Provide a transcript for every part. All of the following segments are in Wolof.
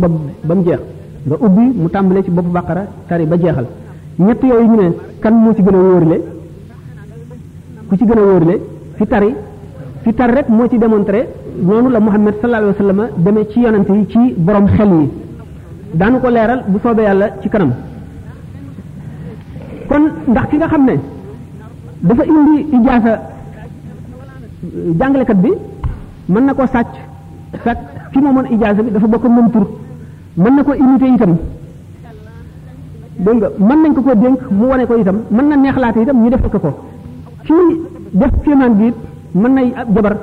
bopp ba mu jeex nga ubbi mu tàmbalee ci bopp bàqara tari ba jeexal ñett yooyu ñu ne kan moo ci gën a wóorle ku ci gën a wóorle fi tari fi tar rek moo ci démontré noonu la Muhammad sallallahu alayhi wa sallam demee ci yonent yi ci borom xel yi daanu ko leeral bu soobee yàlla ci kanam kon ndax ki nga xam ne dafa indi ijaasa jàngalekat bi mën na koo sàcc fekk ki moomoon ijaasa bi dafa bokk moom tur mën na ko imité itam dégg nga mën nañ ko ko dénk mu wane ko itam mën na neexlaate itam ñu defal ko ko kii def kéemaan bi it mën nay ab jabar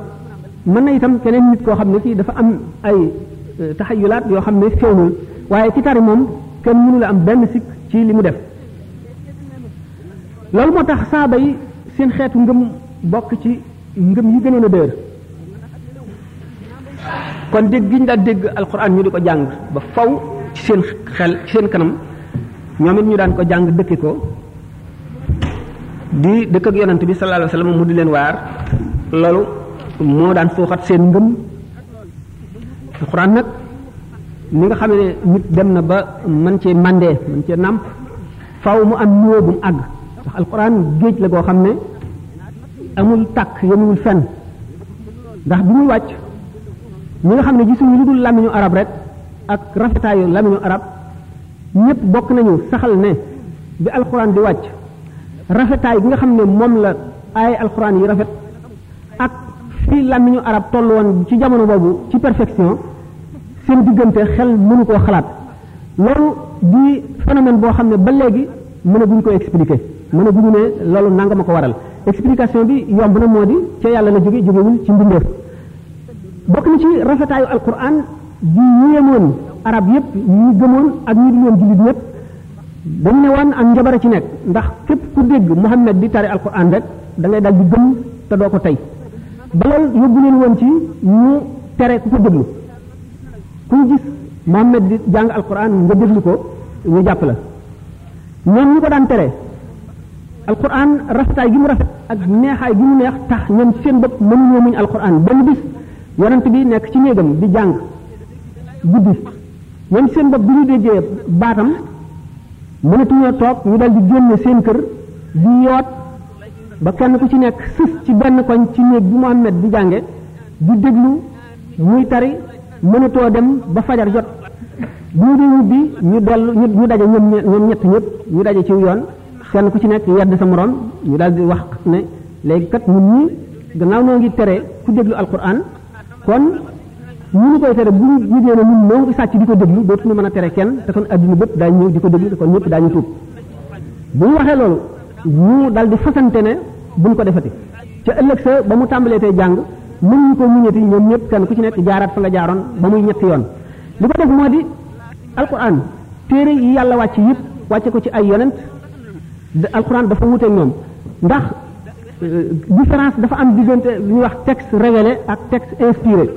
mën na itam keneen nit koo xam ne kii dafa am ay taxayulaat yoo xam ne feeñul waaye ci tari moom kenn mënu la am benn sikk ci li mu def loolu moo tax saaba yi seen xeetu ngëm bokk ci ngëm yi gënoon a dëër kon dégg gi ñu daan dégg alxuraan ñu di ko jàng ba faw ci seen xel ci seen kanam ñoom it ñu daan ko jàng dëkke ko di dëkk ak yonent bi sallallahu alayhi wa sallam mu di leen waar loolu moo daan suuxat seen ngëm alxuraan nag ni nga xam ne nit dem na ba man cee mandee man cee nàmp faw mu am niveau bu mu àgg ndax alxuraan géej la goo xam ne amul tàkk yemuwul fenn ndax bi muy wàcc ñi nga xam ne gisuñu lu dul làmmiñu arab rek ak rafetaayu làmmiñu arab ñëpp bokk nañu saxal ne bi alxuraan di wàcc rafetaay bi nga xam ne moom la ay alxuraan yi rafet ak fii làmmiñu arab toll woon ci jamono boobu ci perfection seen diggante xel mënu koo xalaat loolu di phénomène boo xam ne ba léegi mën a guñ ko expliquer mën a guñu ne loolu nanga ma ko waral explication bi yomb na moo di ca yàlla la jóge jógewul ci mbindeef bokk na ci rafetaayu alquran di yéemoon arab yépp ñu gëmoon ak ñu di leen jullit ñépp dañu ne woon ak njabara ci nekk ndax képp ku dégg Muhammad di tari alquran rek da ngay dal di gëm te doo ko tey ba loolu yóbbu leen woon ci ñu tere ku ko déglu kuy gis Mohamed di jàng alquran nga déglu ko ñu jàpp la ñoom ñu ko daan tere alquran rafetaay gi mu rafet ak neexaay gi mu neex tax ñoom seen bopp mënuñoo muñ alquran benn bis yonent bi nekk ci néegam di jàng guddi ñoom seen bopp bi ñu déggee baatam mënatuñoo toog ñu dal di génne seen kër di yoot ba kenn ku ci nekk sës ci benn koñ ci néeg bi Muhammad di jànge di déglu muy tari mënatoo dem ba fajar jot bu ñu dee ñibbi ñu dellu ñu ñu daje ñoom ñe- ñoom ñett ñëpp ñu daje ci yoon kenn ku ci nekk yedd sa moroom ñu daal di wax ne léegi kat ñun ñii gannaaw noo ngi tere ku déglu alquran kon ñu ñu koy tere bu ñu yëgee ne ñun noo ngi sàcc di ko déglu dootuñu mën a tere kenn te kon adduna bépp daañu ñëw di ko déglu te kon ñëpp daañu tuub bu ñu waxee loolu ñu daal di fasante ne buñ ko defati ca ëllëg sa ba mu tàmbalee tey jàng mënuñu ko muñati ñoom ñëpp kenn ku ci nekk jaaraat fa nga jaaroon ba muy ñetti yoon li ko def moo di alquran téere yi yàlla wàcc yëpp wàcce ko ci ay yonent alquran dafa wuteeg ñoom ndax différence dafa am diggante li ñuy wax texte révélé ak texte inspiré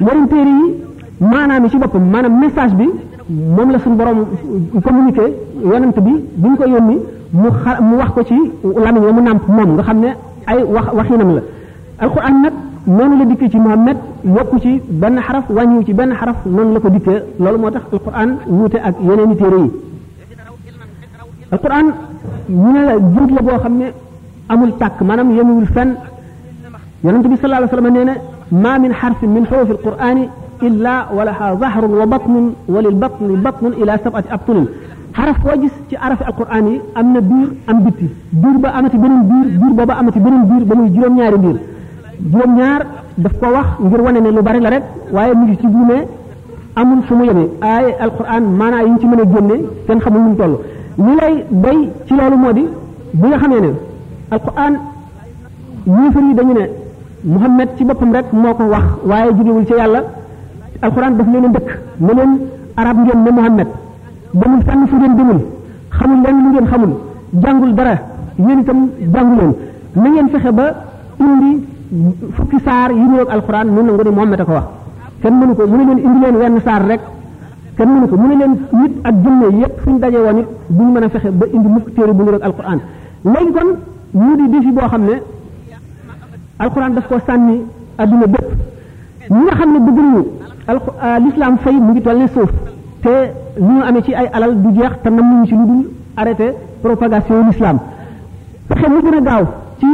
borom téere yi maanaam yi ci boppam maanaam message bi moom la suñu borom communiqué yonent bi bi ñu ko yónni mu xa mu wax ko ci lamiñ wa mu nàmp moom nga xam ne ay wax waxinam la alquran nag noonu la dikkee ci Muhammad yokku ci benn xaraf wàññiwu ci benn xaraf noonu la ko dikkee loolu moo tax alquran wuute ak yeneen i téere yi alquran ñu ne la géej la boo xam ne amul tàkk maanaam yemuwul fenn yonente bi sallallahu alayhi wa sallam nee na ma min xarfin min xurufi alqurani illa walaha zahrun wa batnun wa lil batni batnun ila sabati abtunin xaraf woo gis ci arafi alquran yi am na biir am bitti biir ba amati beneen biir biir booba amati beneen biir ba muy juróom-ñaari biir juróom-ñaar daf ko wax ngir wane ne lu bari la rek waaye mu ngi ci buumee amul fu mu yemee ay alquran maanaa yi ñu ci mën a génne kenn xamul nu mu toll li lay doy ci loolu moo di bi nga xamee ne alquran yéefar yi dañu ne Muhammad ci boppam rek moo ko wax waaye jógewul ci yàlla alxuraan daf leen a dëkk ne leen arab ngeen ne Muhammad demul fenn fu ngeen demul xamul leen lu ngeen xamul jàngul dara yéen itam jàngu leen na ngeen fexe ba indi fukki saar yi ñëw ak alxuraan noonu la nga ne Muhammad a ko wax kenn mënu ko mu ne leen indi leen wenn saar rek kenn mënu ko mu ne leen nit ak jëmme yépp suñ daje woon it duñ mën a fexe ba indi mukk téere bu ñu rek alxuraan léegi kon mu di défi boo xam ne alxuraan daf ko sànni adduna bépp ñi nga xam ne bëgg nañu alxu l'islam fay mu ngi toll ne suuf te li ñu amee ci ay alal du jeex te nam nañu ci lu dul arrêté propagation l'islam fexe mu gën a gaaw ci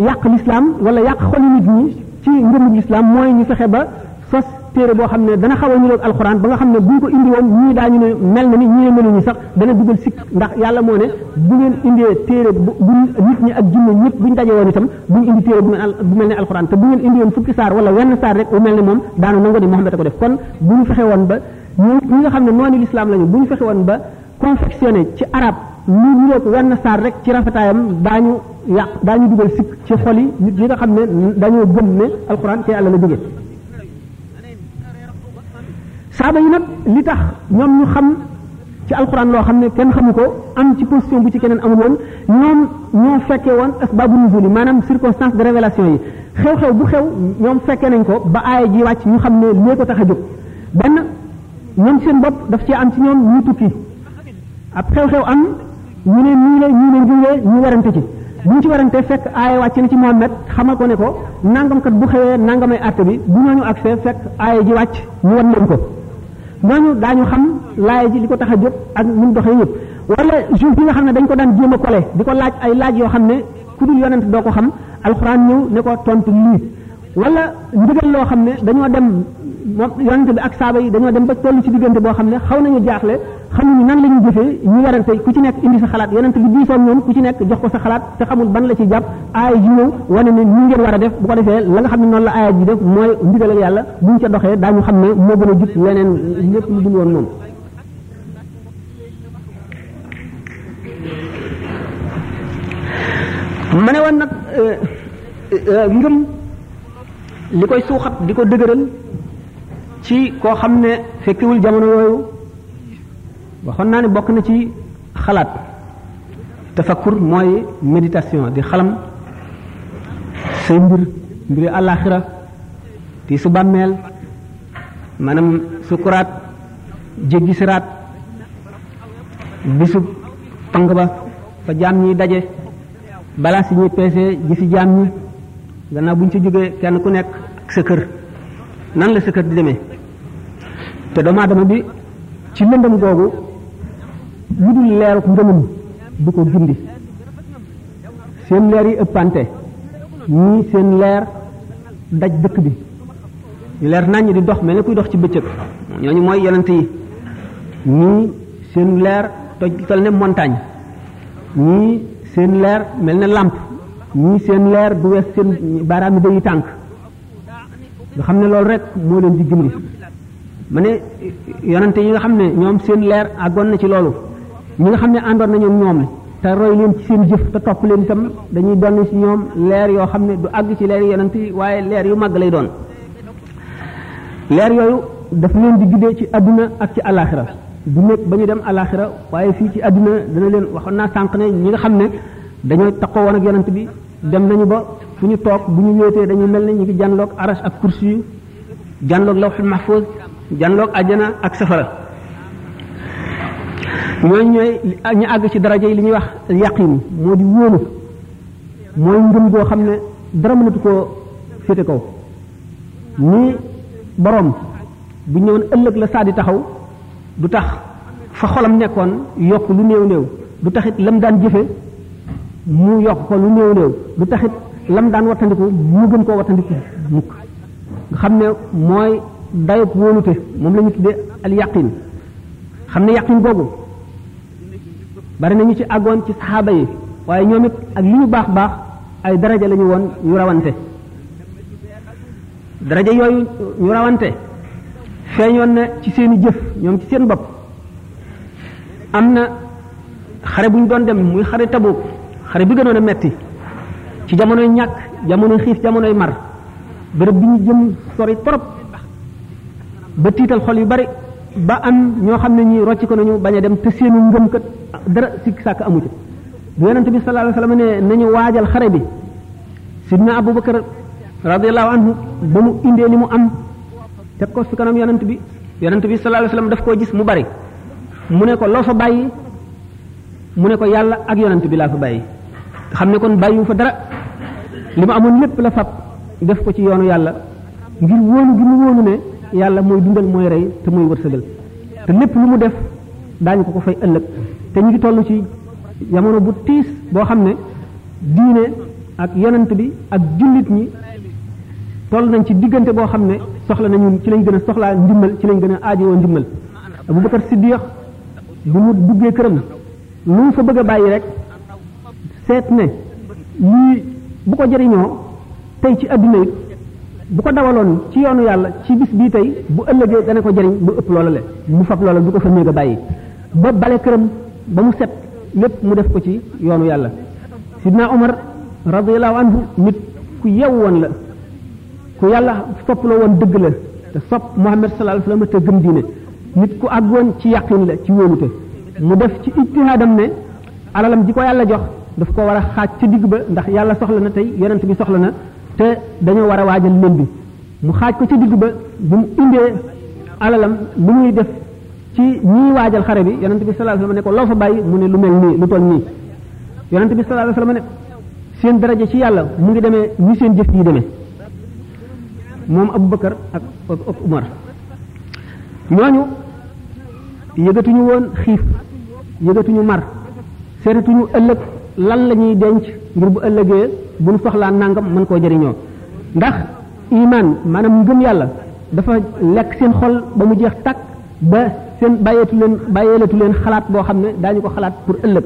yàq l'islam wala yàq xoli nit ñi ci ngëmug l'islam mooy ñu fexe ba sos téere boo xam ne dana xaw a ñu roog alxuraan ba nga xam ne buñ ko indi woon ñii daañu ne mel na ni ñii ne meluñu sax dana dugal sikk ndax yàlla moo ne bu ngeen indee téere bu bu nit ñi ak jinne ñëpp buñ daje woon itam buñ indi téere bu mel al- bu mel ne alxuraan te bu ngeen indi woon fukki saar wala wenn saar rek bu mel ne moom daanu nangu ne Muhammad a ko def kon bu ñu fexe woon ba ñi ñi nga xam ne noonu lislaam lañu bu ñu fexe woon ba confectionné ci arab lu niroog wenn saar rek ci rafetaayam daañu yàq daañu dugal sikk ci xol yi nit ñi nga xam ne dañoo gëm ne alxuraan te yàlla la jóge saaba yi nag li tax ñoom ñu xam ci alxuraan loo xam ne kenn xamu ko am ci position bu ci keneen amul woon ñoom ñoo fekkee woon asbaabu nuzul yi maanaam circonstance de révélation yi xew-xew bu xew ñoom fekkee nañ ko ba aaya ji wàcc ñu xam ne lee ko tax a jóg benn ñoom seen bopp daf cee am ci ñoom ñu tukki ab xew-xew am ñu ne nii la ñu ne njuwee ñu werante ci bu ñu ci werante fekk aaya wàcc na ci Muhammad xamal ko ne ko nangam kat bu xewee nangamay àtte bi bu ñooñu accès fekk aaya ji wàcc ñu wan leen ko ñooñu daañu xam laaya ji li ko tax a jóg ak ni mu doxee yëpp wala juif yi nga xam ne dañ ko daan jéem a kole di ko laaj ay laaj yoo xam ne ku dul yonent doo ko xam alxuraan ñëw ne ko tontu lii wala ndigal loo xam ne dañoo dem moom yonente bi ak saaba yi dañoo dem ba tollu ci diggante boo xam ne xaw nañu jaaxle xamuñu nan la ñu jëfee ñu werante ku ci nekk indi sa xalaat yonente bi diisoon ñoom ku ci nekk jox ko sa xalaat te xamul ban la ci jàpp aaya ji ñëw wane ne ñu ngeen war a def bu ko defee la nga xam ne noonu la aaya ji def mooy ndigalal yàlla buñ ca doxee daañu xam ne moo gën a jub leneen lépp lu dul woon moom ma ne woon nag ngëm li koy suuxat di ko dëgëral ci koo xam ne fekkewul jamono yooyu waxoon naa ne bokk na ci xalaat tafakkur mooy méditation di xalam say mbir mbiri àllaaxira ti su bàmmeel maanaam sukuraat jéggi siraat bisu pang ba fa jaam ñiy daje balaa si ñuy peese ji fi jaam ñi gannaaw bu ñu ci jógee kenn ku nekk ak sa kër nan la sa kër di demee te doomu aadama bi ci lëndëm googu lu dul leeruk ngëmam du ko gindi seen leer yi ëppante ñii seen leer daj dëkk bi ñu leer nañ di dox mel ne kuy dox ci bëccëg ñooñu mooy yonent yi ñii seen leer toj tal ne montagne ñii seen leer mel na làmp ñii seen leer du wees seen baaraami bëyi tànk nga xam ne loolu rek moo leen di gindi ma ne yonante yi nga xam ne ñoom seen leer àggoon na ci loolu ñi nga xam ne àndoon na ñoom ñoom te roy leen ci seen jëf te topp leen itam dañuy doon ci ñoom leer yoo xam ne du àgg ci leer yonent yi waaye leer yu màgg lay doon leer yooyu daf leen di guddee ci àdduna ak ci àllaaxira du nekk ba ñu dem alaxira waaye fii ci àdduna dana leen waxoon naa sànq ne ñi nga xam ne dañoo taxoo woon ak yonent bi dem nañu ba fu ñu toog bu ñu wéetee dañuy mel ne ñu ngi janloog aras ak kursi yu janloog lawxul mahfuz janloog ajjana ak safara ñooñu ñooy ñu àgg ci daraja yi li ñuy wax yaqin moo di wóolu mooy ngëm goo xam ne dara mënatu koo féete kaw ni boroom bu ñëwoon ëllëg la saa di taxaw du tax fa xolam nekkoon yokk lu néew néew du taxit lam daan jëfe mu yokk ko lu néew néew du taxit lam daan wattandiku mu gën koo wattandiku mukk nga xam ne mooy dayub wóolute moom la ñu tuddee al yaqin xam ne yaqin googu bari nañu ci àggoon ci saxaaba yi waaye ñoom it ak li ñu baax baax ay daraja lañu woon ñu rawante daraja yooyu ñu rawante feeñoon na ci seeni jëf ñoom ci seen bopp am na xare bu ñu doon dem muy xare Tabuk xare bi gënoon a metti ci jamonoy ñàkk jamonoy xiif jamonoy mar bërëb bi ñu jëm sori trop ba tiital xol yu bari ba am ñoo xam ne ñi rocc ko nañu bañ a dem te seenu ngëm kat dara sikk sàkk amu ci bu yonente bi sallallahu alayhi wasallam ne nañu waajal xare bi sidna abubakar radiallahu anhu ba mu indee li mu am teg ko su kanam yonent bi yonent bi sallallahu alayhi wasallam daf koo gis mu bari mu ne ko loo fa bàyyi mu ne ko yàlla ak yonent bi laa fa bàyyi nga xam ne kon bàyyiwu fa dara li ma amoon lépp la fab def ko ci yoonu yàlla ngir wóolu gi mu wóolu ne yàlla mooy dundal mooy rey te mooy wërsëgal te lépp lu mu def daañu ko ko fay ëllëg te ñu ngi toll ci jamono bu tiis boo xam ne diine ak yonent bi ak jullit ñi toll nañ ci diggante boo xam ne soxla nañu ci lañ gën a soxlaa ndimbal ci lañ gën a aajowoo ndimbal Abubakar Siddiq bu mu duggee këram lu mu fa bëgg a bàyyi rek seet ne lii bu ko jëriñoo tey ci adduna it bu ko dawaloon ci yoonu yàlla ci bis bii tey bu ëllëgee dana ko jëriñ bu ëpp loola le mu fab loola du ko fa néeg a bàyyi ba bale këram ba mu set lépp mu def ko ci yoonu yàlla sidna omar radiallahu anhu nit ku yew woon la ku yàlla sopp la woon dëgg la te sopp muhammad sallallahu alayhi wasallam te gëm diine nit ku àggoon ci yàqin la ci wóolute mu def ci ijtihaadam ne alalam ji ko yàlla jox daf ko war a xaaj ci digg ba ndax yàlla soxla na tey yonent bi soxla na te dañoo war a waajal lëm bi mu xaaj ko ci digg ba bi mu indee alalam lu muy def ci ñiy waajal xare bi yonent bi sallallahu alayhi wasallam ne ko loo fa bàyyi mu ne lu mel nii lu toll nii yonent bi sallallahu alayhi wasallam ne seen daraja ci yàlla mu ngi demee ni seen jëf yi demee moom Abubakar ak ak Umar ñooñu yëgatuñu woon xiif yëgatuñu mar seetatuñu ëllëg lan la ñuy denc ngir bu ëllëgee bu ñu soxlaa nangam mën koo jëriñoo ndax iman maanaam ngëm yàlla dafa lekk seen xol ba mu jeex tàkk ba seen bàyyeetu leen bàyyeelatu leen xalaat boo xam ne daañu ko xalaat pour ëllëg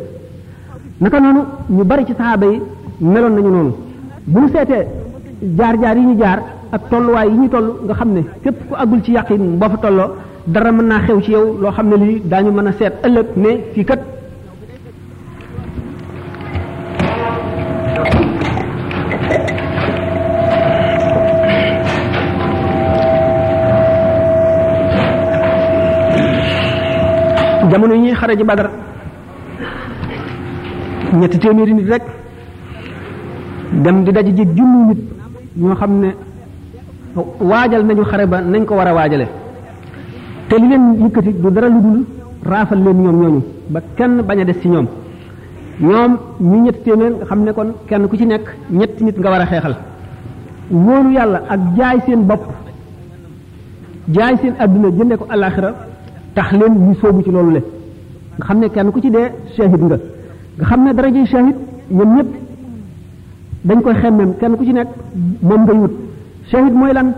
naka noonu ñu bari ci saxaaba yi meloon nañu noonu bu ñu seetee jaar-jaar yi ñu jaar ak tolluwaay yi ñu toll nga xam ne képp ku àggul ci yàqin boo fa tolloo dara mën naa xew ci yow loo xam ne lii daañu mën a seet ëllëg ne fii kat jamono yi ñuy xare ji badar ñetti téeméeri nit rek dem di daje ji junni nit ñoo xam ne waajal nañu xare ba nañ ko war a waajale te li leen yëkkati du dara lu dul raafal leen ñoom ñooñu ba kenn bañ a des ci ñoom ñoom ñu ñetti téeméer nga xam ne kon kenn ku ci nekk ñetti nit nga war a xeexal wóolu yàlla ak jaay seen bopp jaay seen àdduna jënde ko alaxira tax leen ñu soobu ci loolu le nga xam ne kenn ku ci dee shahid nga nga xam ne daraje shahid ñoom ñëpp dañ koy xemmem kenn ku ci nekk moom ngay wut shahid mooy lan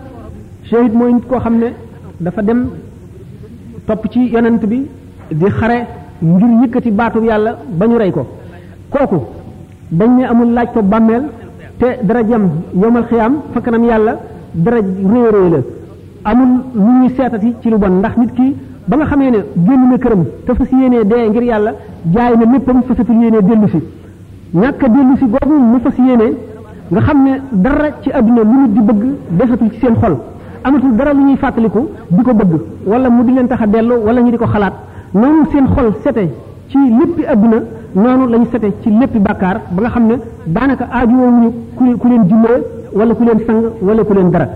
shahid mooy nit koo xam ne dafa dem topp ci yonent bi di xare ngir yëkkati baatub yàlla ba ñu rey ko kooku dañ ne amul laaj ko bàmmeel te dara jëm yomal xiyaam fa kanam yàlla dara réy réy la amul lu ñuy seetati ci lu bon ndax nit ki ba nga xamee ne génn na këram te fas yéenee dee ngir yàlla jaay na léppam fasatul yéenee dellu si ñàkk a dellu si googu mu fas yéene nga xam ne dara ci àdduna lu nit di bëgg desatul ci seen xol amatul dara lu ñuy fàttaliku di ko bëgg wala mu di leen tax a dellu wala ñu di ko xalaat noonu seen xol sete ci léppi àdduna noonu lañu sete ci léppi bàkkaar ba nga xam ne daanaka aajuwoowuñu ku ku leen jullee wala ku leen sang wala ku leen dara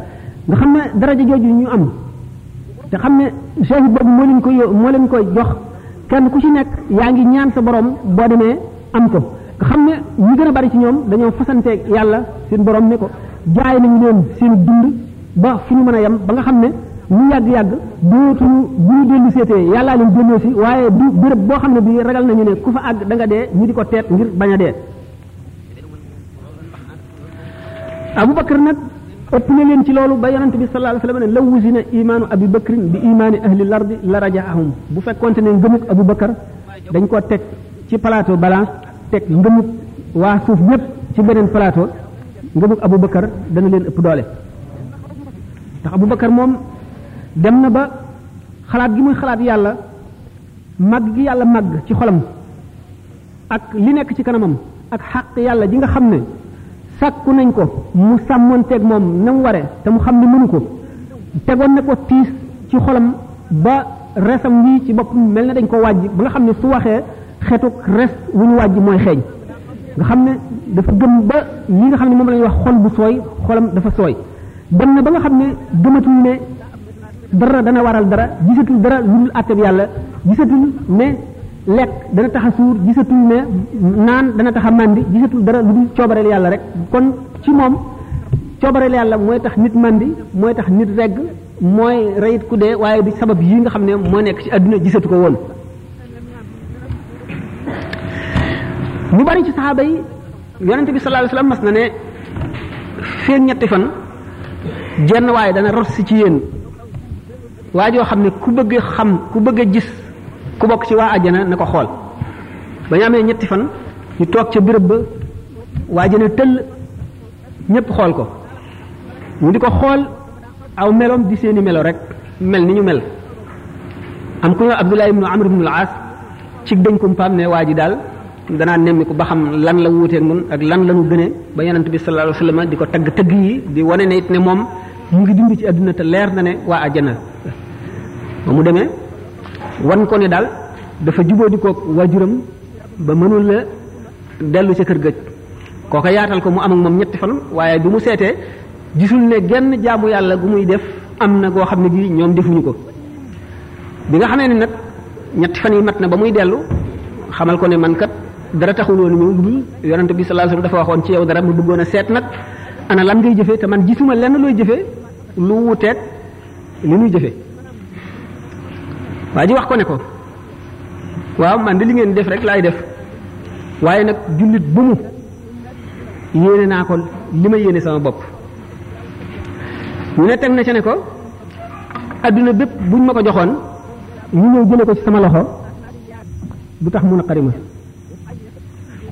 nga xam ne daraja jooju ñu am te xam ne shahid boobu moo leen ko yo- moo leen koy jox kenn ku ci nekk yaa ngi ñaan sa borom boo demee am ko nga xam ne ñi gën a bari ci ñoom dañoo fasanteeg yàlla seen borom ne ko jaay nañu leen seen dund ba fu ñu mën a yem ba nga xam ne lu yàgg-yàgg dootuñu bu ñu dellu seetee yàllaa leen delloo si waaye du béréb boo xam ne bii ragal nañu ne ku fa àgg da nga dee ñu di ko teet ngir bañ a dee Abu Bakar nag ëpp na leen ci loolu ba yonent bi sallallahu alayhi wa sallam ne law wuzina imaanu Abi Bakrin bi imaani ahli lardi la rajaahum bu fekkonte ne ngëmug Abu Bakar dañ koo teg ci plateau balance teg ngëmug waa suuf ñëpp ci beneen plateau ngëmug Abu Bakar dana leen ëpp doole ndax Abu Bakar moom dem na ba xalaat gi muy xalaat yàlla màgg gi yàlla màgg ci xolam ak li nekk ci kanamam ak xàq yàlla ji nga xam ne sàkku nañ ko mu sàmmonteeg moom na mu ware te mu xam ne mënu ko tegoon na ko tiis ci xolam ba resam wii ci boppam mel na dañ ko wàjj ba nga xam ne su waxee xetuk res wu ñu wàjj mooy xeeñ nga xam ne dafa gëm ba li nga xam ne moom la ñuy wax xol bu sooy xolam dafa sooy dem na ba nga xam ne gëmatul ne dara dana waral dara gisatul dara lu dul àtte bi yàlla gisatul ne lekk dana tax a suur gisatul ne naan dana tax a màndi gisatul dara lu dul coobareel yàlla rek kon ci moom coobareel yàlla mooy tax nit màndi mooy tax nit regg mooy reyit ku dee waaye di sabab yi nga xam ne moo nekk ci àdduna gisatu ko woon ñu bari ci saxaaba yi yonente bi sallallahu alayhi wasallam mas na ne feeg ñetti fan jenn waaye dana rot si ci yéen waa joo xam ne ku bëgg a xam ku bëgg a gis ku bokk ci waa àjjana na ko xool ba ñu amee ñetti fan ñu toog ca béréb ba waa jëne tëll ñépp xool ko ñu di ko xool aw meloom di seeni melo rek mel ni ñu mel am ku ñoo Abdullah ibnu Amr ibnu al-As ci dañ kumpaam ne waa ji daal danaa nemmiku ba xam lan la wuuteeg nun ak lan la ñu gëne ba yonent bi sallallahu alayhi wasallam di ko tagg tëgg yi di wane ne it ne moom mu ngi dund ci àdduna te leer na ne waa àjjana ba mu demee wan ko ne daal dafa jubóo di koog waajuram ba mënul la dellu ca kër gëj kooka yaatal ko mu am ak moom ñetti fan waaye bi mu seetee gisul ne genn jaamu yàlla gu muy def am na goo xam ne gi ñoom defuñu ko bi nga xamee ne nag ñetti fan yi mat na ba muy dellu xamal ko ne man kat dara taxul woon ñëw dul yonante bi sallallahu alayhi wasallam dafa waxoon ci yow dara mu bëggoon a seet nag ana lan ngay jëfee te man gisuma lenn looy jëfee lu wuteeg li muy jëfee waa ji wax ko ne ko waaw man de li ngeen def rek laay def waaye nag jullit bu mu yéene naa ko li ma yéene sama bopp ñu ne teg na ca ne ko adduna bépp buñ ma ko joxoon ñu ñëw jële ko ci sama loxo du tax mu naqari ma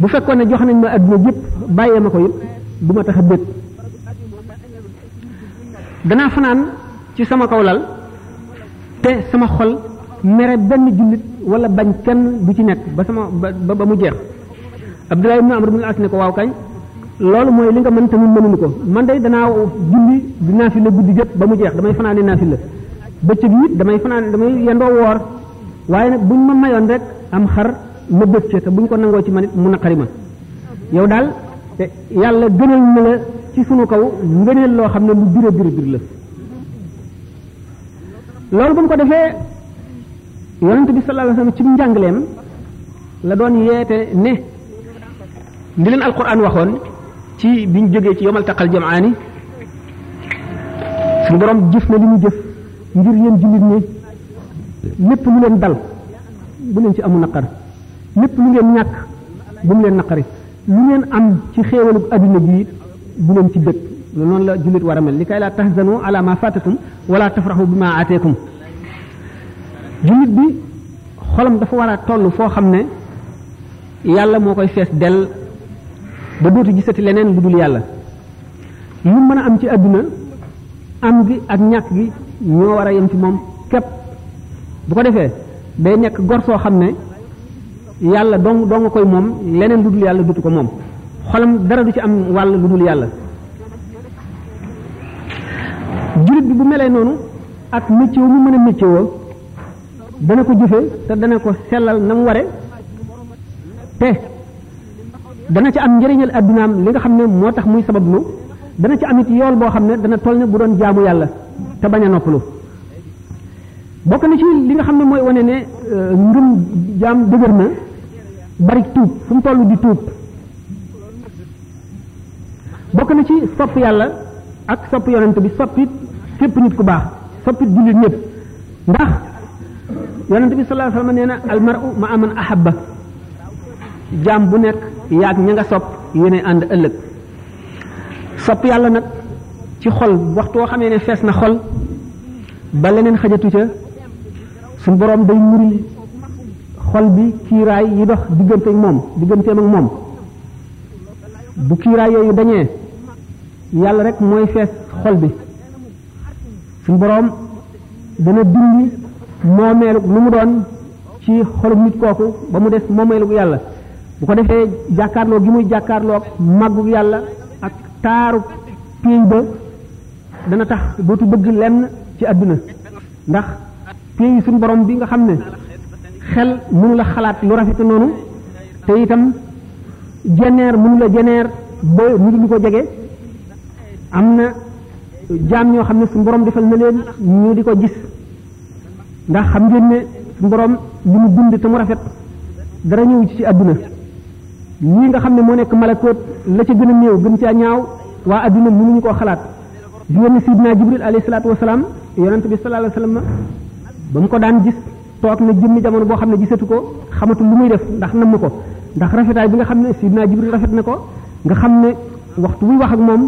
bu fekkoon ne jox nañ ma adduna yëpp bàyyee ma ko yëpp du ma tax a bët danaa fanaan ci sama kaw lal te sama xol mere benn jullit wala bañ kenn du ci nekk ba sama ba ba mu jeex Abdullah ibn Amr ibn al-As ne ko waaw kañ loolu mooy li nga mën tamit mënuñu ko man day danaa julli di naafila guddi jot ba mu jeex damay fanaane naafila bëccëg yi it damay fanaan damay yendoo woor waaye nag buñ ma mayoon rek am xar ma bëcc te buñ ko nangoo ci man it mu naqari ma yow daal te yàlla gënal na la ci sunu kaw ngëneel loo xam ne lu bira bira bir la loolu bu mu ko defee yonent bi sallallahu alayhi wasallam ci njàngaleem la doon yeete ne li leen alquran waxoon ci biñ jógee ci yomal taqal jamaani suñu borom jëf na li mu jëf ngir yéen jullit ñi lépp lu leen dal bu leen ci amu naqar lépp lu ngeen ñàkk bu mu leen naqari lu ngeen am ci xéewalu adduna bi bu leen ci bëgg noonu la jullit war a mel li kay laa tahzanu ala ma fatakum wala tafraxu bi ma ateekum jullit bi xolam dafa war a toll foo xam ne yàlla moo koy fees dell ba dootu gisati leneen lu dul yàlla lu mën a am ci àdduna am gi ak ñàkk gi ñoo war a yem ci moom képp bu ko defee day nekk gor soo xam ne yàlla dong dong koy moom leneen lu dul yàlla dutu ko moom xolam dara du ci am wàll lu dul yàlla jullit bi bu melee noonu ak métier mu mën a métier woo dana ko jëfe te dana ko sellal na mu ware te dana ci am njëriñal addunaam li nga xam ne moo tax muy sabab lu dana ci amit yool boo xam ne dana toll ne bu doon jaamu yàlla te bañ a noppalu bokk na ci li nga xam ne mooy wane ne ngëm jaam dëgër na bari tuub fu mu toll di tuub bokk na ci sopp yàlla ak sopp yonent bi soppit fépp nit ku baax soppit jullit ñëpp ndax yonent bi sallallahu alayhi wasallam nee na al mar'u ma aman ahabba jaam bu nekk yaag ña nga sopp yéene ànd ëllëg sopp yàlla nag ci xol waxtu woo xamee ne fees na xol ba leneen xajatu ca suñ boroom day muril xol bi kiiraay yi dox diggante ak moom digganteem ak moom bu kiiraay yooyu dañee yàlla rek mooy fees xol bi suñu boroom dana dindi moomeelu lu mu doon ci xolum nit kooku ba mu des moomeelu yàlla bu ko defee jàkkaarloo gi muy jàkkaarloo màggu yàlla ak taaru péey ba dana tax dootu bëgg lenn ci àdduna ndax péey suñu borom bi nga xam ne xel mënu la xalaat lu rafet noonu te itam jeneer mënu la jeneer ba nit lu ko jege am na jaam ñoo xam ne suñu borom defal na leen ñu di ko gis ndax xam ngeen ne suñu borom li mu bind te mu rafet dara ñëw ci ci àdduna lii nga xam ne moo nekk malakoot la ca gën a néew gën caa ñaaw waa àdduna mënuñu koo xalaat di ngeen ne sidna jibril alayhi salaatu wasalaam yonent bi sallallahu alayhi wasallam ba mu ko daan gis toog na jëmmi jamono boo xam ne gisatu ko xamatul lu muy def ndax namm ko ndax rafetaay bi nga xam ne sidna jibril rafet na ko nga xam ne waxtu wuy wax ak moom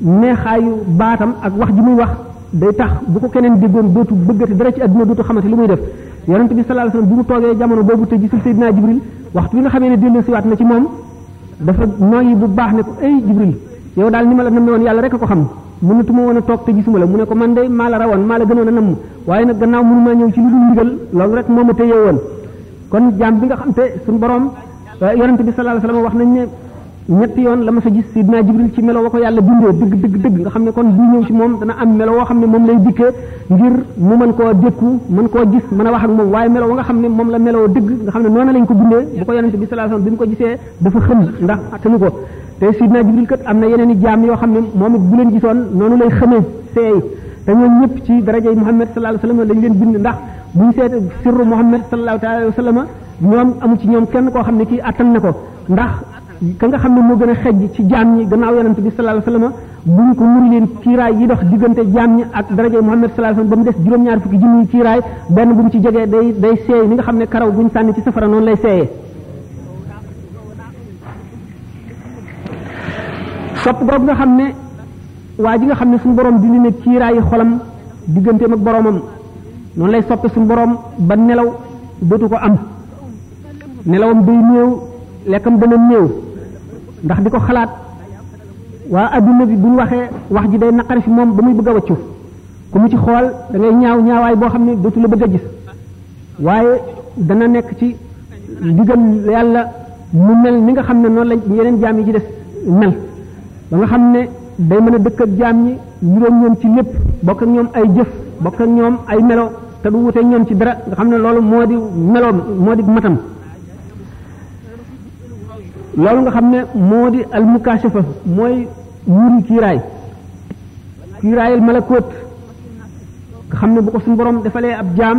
neexaayu baatam ak wax ji muy wax day tax bu ko keneen déggoon dootu bëggati dara ci àdduna dootu xamante li muy def yonente bi sallallahu alayhi wasallam bi mu toogee jamono boobu te gisul Seydina Jibril waxtu bi nga xamee ne dellu siwaat na ci moom dafa nooyi bu baax ne ko ay Jibril yow daal ni ma la namme woon yàlla rek a ko xam mënatuma woon a toog te gisuma la mu ne ko man de maa la rawoon maa la gënoon a namm waaye nag gannaaw mënu maa ñëw ci lu dul ndigal loolu rek moo ma téye woon kon jaam bi nga xam te suñu borom yonente bi sallallahu alayhi wasallam wax nañ ne ñetti yoon la ma sa gis Seydina Jibril ci melo wa ko yàlla bindee dëgg dëgg dëgg nga xam ne kon bu ñëw ci moom dana am melo woo xam ne moom lay dikkee ngir mu mën koo dékku mën koo gis mën a wax ak moom waaye melo wa nga xam ne moom la meloo dëgg nga xam ne noonu lañ ko bindee bu ko yonente bi sallallahu alayhi wasallam bi mu ko gisee dafa xëm ndax attanu ko te Seydina Jibril kat am na yeneen i jaam yoo xam ne moom it bu leen gisoon noonu lay xëmee seey te ñoom ñëpp ci darajay Muhammad sallallahu alayhi wasallam lañ leen bind ndax buñ seet sirru Muhammad sallallahu alayhi wasallam ñoom amu ci ñoom kenn koo xam ne kii attan na ko ndax ka nga xam ne moo gën a xejj ci jaam ñi gannaaw yonent bi sallallahu alayhi wasallam bu ñu ko muri leen kiiraay yi dox diggante jaam ñi ak daraja Muhammad sallallahu alayhi wasallam ba mu des juróom-ñaar fukki junniy kiiraay benn bu mu ci jegee day day seey ni nga xam ne karaw bu ñu sànni ci safara noonu lay seeyee sopp googu nga xam ne waa ji nga xam ne suñu borom dindi ne kiiraayi xolam digganteem ak boromam noonu lay soppe suñu borom ba nelaw dootu ko am nelawam day néew lekkam dana néew ndax di ko xalaat waa adduna bi bu ñu waxee wax ji day naqari fi moom ba muy bëgg a waccu ku mu ci xool da ngay ñaaw ñaawaay boo xam ne dootu la bëgg a gis waaye dana nekk ci digal yàlla mu mel ni nga xam ne noonu lañ yeneen jaam yi ci des mel ba nga xam ne day mën a dëkk ak jaam ñi niroog ñoom ci lépp bokk ak ñoom ay jëf bokk ak ñoom ay melo te du wute ñoom ci dara nga xam ne loolu moo di meloom moo di matam loolu nga xam ne moo di al mukashafa mooy muuri kiiraay kiiraayal malakoot nga xam ne bu ko suñu borom defalee ab jaam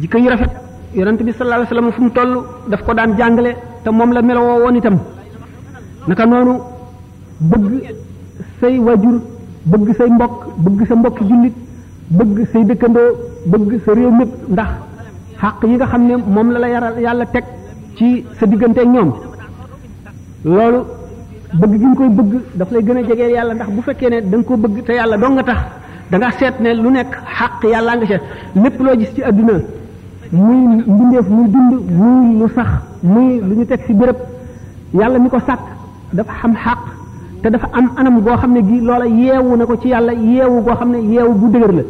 jikko yu rafet yonent bi sallallahu alayhi wasallam fu mu toll daf ko daan jàngale te moom la melowoo woon itam naka noonu bëgg say wajur bëgg say mbokk bëgg sa mbokk jullit bëgg say dëkkandoo bëgg sa réew mépp ndax xàq yi nga xam ne moom la la yaral yàlla teg ci sa diggante ak ñoom loolu bëgg gi nga koy bëgg daf lay gën a jegeel yàlla ndax bu fekkee ne da nga ko bëgg te yàlla dong nga tax da nga seet ne lu nekk xaq yàllaa nga ca lépp loo gis ci adduna muy mbindeef muy dund muy lu sax muy lu ñu teg ci béréb yàlla mi ko sàkk dafa xam xaq te dafa am anam goo xam ne gi loola yeewu na ko ci yàlla yeewu goo xam ne yeewu bu dëgër la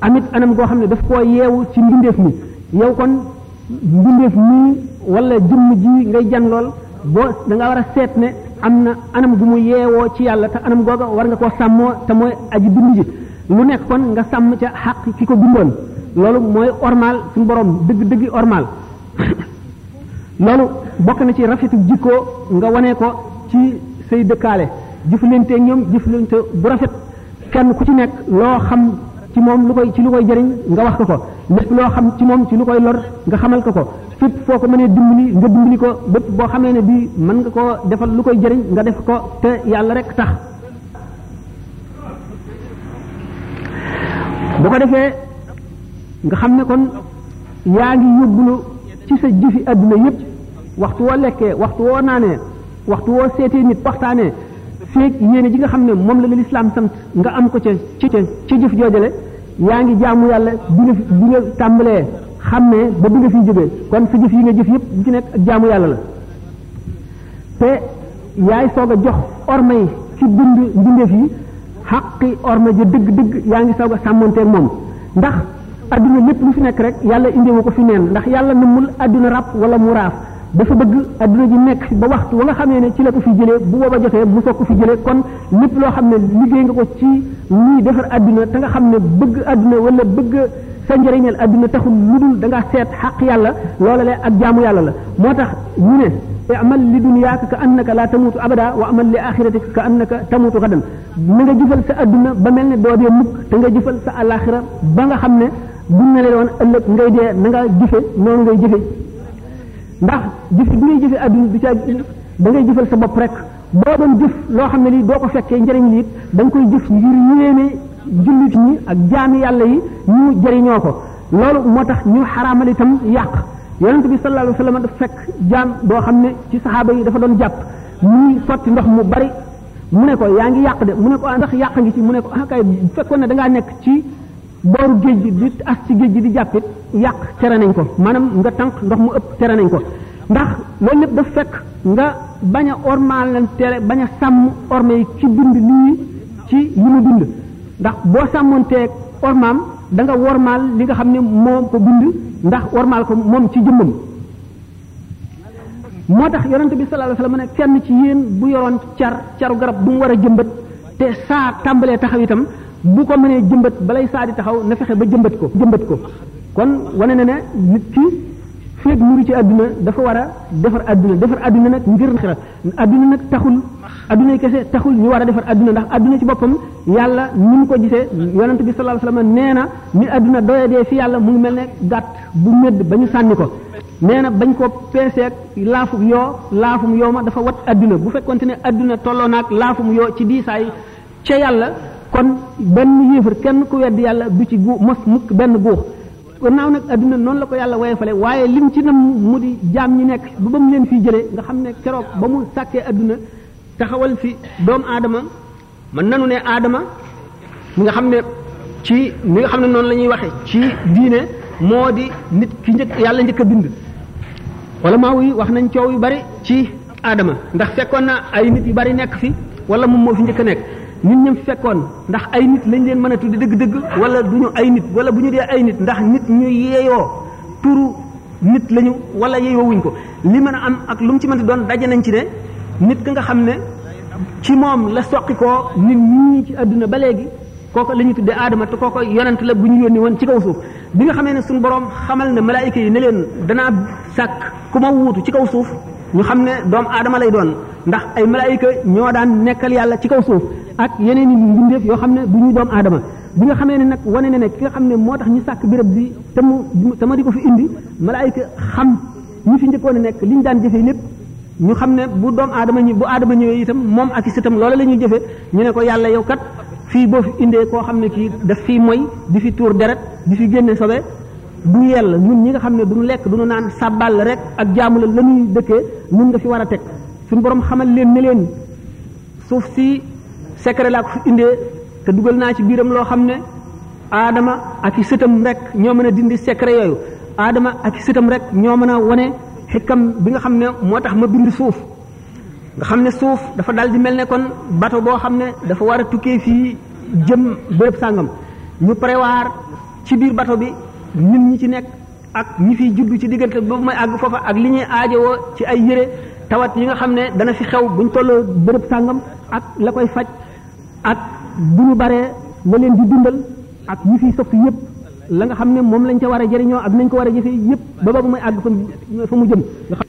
amit anam goo xam ne daf koo yeewu ci mbindeef mi yow kon mbindeef nii wala jëmm ji ngay jan lool boo da nga war a seet ne am na anam gu mu yeewoo ci yàlla te anam googa war nga koo sàmmoo te mooy aji bind ji lu nekk kon nga sàmm ca xàq ki ko bindoon loolu mooy ormal suñu borom dëgg dëggi ormal loolu bokk na ci rafetu jikko nga wane ko ci say dëkkaale jëflante ñoom jëflante bu rafet kenn ku ci nekk loo xam ci moom lu koy ci lu koy jëriñ nga wax ko ko lépp loo xam ci moom ci lu koy lor nga xamal ko ko fépp foo ko mënee dimbali nga dimbali ko bépp boo xamee ne bii mën nga koo defal lu koy jëriñ nga def ko te yàlla rek tax bu ko defee nga xam ne kon yaa ngi yóbbulu ci sa jëfi àdduna yépp waxtu woo lekkee waxtu woo naanee waxtu woo seetee nit waxtaanee feeg yéene ji nga xam ne moom la la lislaam sant nga am ko ca ca ca jëf joojale yaa ngi jaamu yàlla bi nga bi nga tàmbalee xam ne ba bi nga fiy jógee kon sa jëf yi nga jëf yëpp bu ci nekk ak jaamu yàlla la te yaay soog a jox orma yi ci dund mbindeef yi xaqi orma ja dëgg-dëgg yaa ngi soog a sàmmonteeg moom ndax adduna lépp lu fi nekk rek yàlla indiwu ko fi neen ndax yàlla namul adduna rab wala mu raaf dafa bëgg adduna ji nekk fi ba waxtu wa nga xamee ne ci la ko fi jëlee bu booba jotee mu soog ko fi jëlee kon lépp loo xam ne liggéey nga ko ci ñuy defar adduna te nga xam ne bëgg adduna wala bëgg sa njëriñal adduna taxul lu dul da ngaa seet xaq yàlla loola le ak jaamu yàlla la moo tax ñu ne amal li dunyaaka ka annaka la tamutu abada wa amal li axiratika ka annaka tamutu gadan na nga jëfal sa adduna ba mel ne doo dee mukk te nga jëfal sa alaxira ba nga xam ne buñ ne la woon ëllëg ngay dee na nga jëfe noonu ngay jëfe ndax jëfe bi ngay jëfe adduna du ca da ngay jëfal sa bopp rek boo doon jëf loo xam ne lii doo ko fekkee njëriñ li it da nga koy jëf ngir yéene jullit ñi ak jaami yàlla yi ñu jëriñoo ko loolu moo tax ñu xaraamal itam yàq yonent bi sallallahu alayhi wa sallam dafa fekk jaam boo xam ne ci saxaaba yi dafa doon jàpp muy sotti ndox mu bari mu ne ko yaa ngi yàq de mu ne ko ah ndax yàq ngi ci mu ne ko ah kay bu fekkoon ne da ngaa nekk ci booru géej gi di as ci géej gi di jàppit yàq tere nañ ko maanaam nga tànk ndox mu ëpp tere nañ ko ndax loolu lépp daf fekk nga bañ a ormaal leen tere bañ a sàmm orme yi ci bind lii ci li mu bind ndax boo sàmmoonteeg ormaam da nga wormaal li nga xam ne moo ko bind ndax wormaal ko moom ci jëmmam moo tax yonente bi sallallahu alayhi wasallam ne kenn ci yéen bu yoroon car caru garab bu mu war a jëmbat te saa tàmbalee taxaw itam bu ko mënee jëmbat balay saa di taxaw na fexe ba jëmbat ko jëmbat ko kon wane na ne nit ki feeg mu ngi ci àdduna dafa war a defar àdduna defar àdduna nag ngir xira àdduna nag taxul àdduna yi kese taxul ñu war a defar àdduna ndax àdduna ci boppam yàlla ni mu ko gisee yonente bi sallallahu alayhi wasallam nee na ni àdduna doyadee fi yàlla mu ngi mel ne gàtt bu médd ba ñu sànni ko nee na bañ ko peeseeg laafum yoo laafum yoo ma dafa wat adduna bu fekkonte ne adduna tolloo naag laafum yoo ci diisaay ca yàlla kon benn yéefar kenn ku wedd yàlla du ci gu mos mukk benn guux gannaaw nag adduna noonu la ko yàlla woyefale waaye lim ci nam mu di jaam ñi nekk ba ba mu leen fiy jëlee nga xam ne keroog ba mu sàkkee adduna taxawal fi doomu aadama mën nanu ne aadama mi nga xam ne ci mi nga xam ne noonu la ñuy waxe ci diine moo di nit ki njëkk yàlla njëkk a bind wala maaw yi wax nañ coow yu bari ci aadama ndax fekkoon na ay nit yu bari nekk fi wala moom moo fi njëkk a nekk nit ñi fekkoon ndax ay nit lañ leen mën a tuddi dëgg-dëgg wala du ñu ay nit wala bu ñu dee ay nit ndax nit ñu yeeyoo turu nit lañu wala yeyowuñ ko li mën a am ak lu mu ci mënti doon daje nañ ci ne nit ki nga xam ne ci moom la soqi koo nit ñii ci àdduna ba léegi kooku la ñu tuddee aadama te kooku yonent la bu ñu yónni woon ci kaw suuf bi nga xamee ne suñu borom xamal ne malaayika yi ne leen danaa sàkk ku ma wuutu ci kaw suuf ñu xam ne doomu aadama lay doon ndax ay malaayika ñoo daan nekkal yàlla ci kaw suuf ak yeneen i mbindeef yoo xam ne du ñuy doomu aadama bi nga xamee ne nag wane ne ne ki nga xam ne moo tax ñu sàkk béréb bi te mu te ma di ko fi indi malaayika xam ñi fi njëkkoon a nekk li ñu daan jëfee lépp ñu xam ne bu doom aadama ñi bu aadama ñëwee itam moom ak i sëtam loola la ñuy jëfee ñu ne ko yàlla yow kat fii boo fi indee koo xam ne kii daf fii moy di fi tuur deret di fi génne sobe du yell ñun ñi nga xam ne duñu lekk duñu naan sàbbal rek ak jaamu la la ñuy dëkkee ñun nga fi war a teg suñu borom xamal leen ne leen suuf si secret laa ko fi indee te dugal naa ci biiram loo xam ne aadama ak i sëtam rek ñoo mën a dindi secret yooyu aadama ak i sëtam rek ñoo mën a wane xikam bi nga xam ne moo tax ma bind suuf nga xam ne suuf dafa daal di mel ne kon bato boo xam ne dafa war a tukkee fii jëm béréb sàngam ñu prévoir ci biir bato bi nit ñi ci nekk ak ñi fiy juddu ci diggante ba may àgg foofa ak li ñuy aajowoo ci ay yére tawat yi nga xam ne dana fi xew buñ tolloo bërëb sàngam ak la koy faj ak bu ñu baree la leen di dundal ak ñi fiy sopp yépp la nga xam ne moom lañ ca war a jëriñoo ak nañ ko war a jëfee yépp ba ba may àgg fa mu fa mu jëm nga xam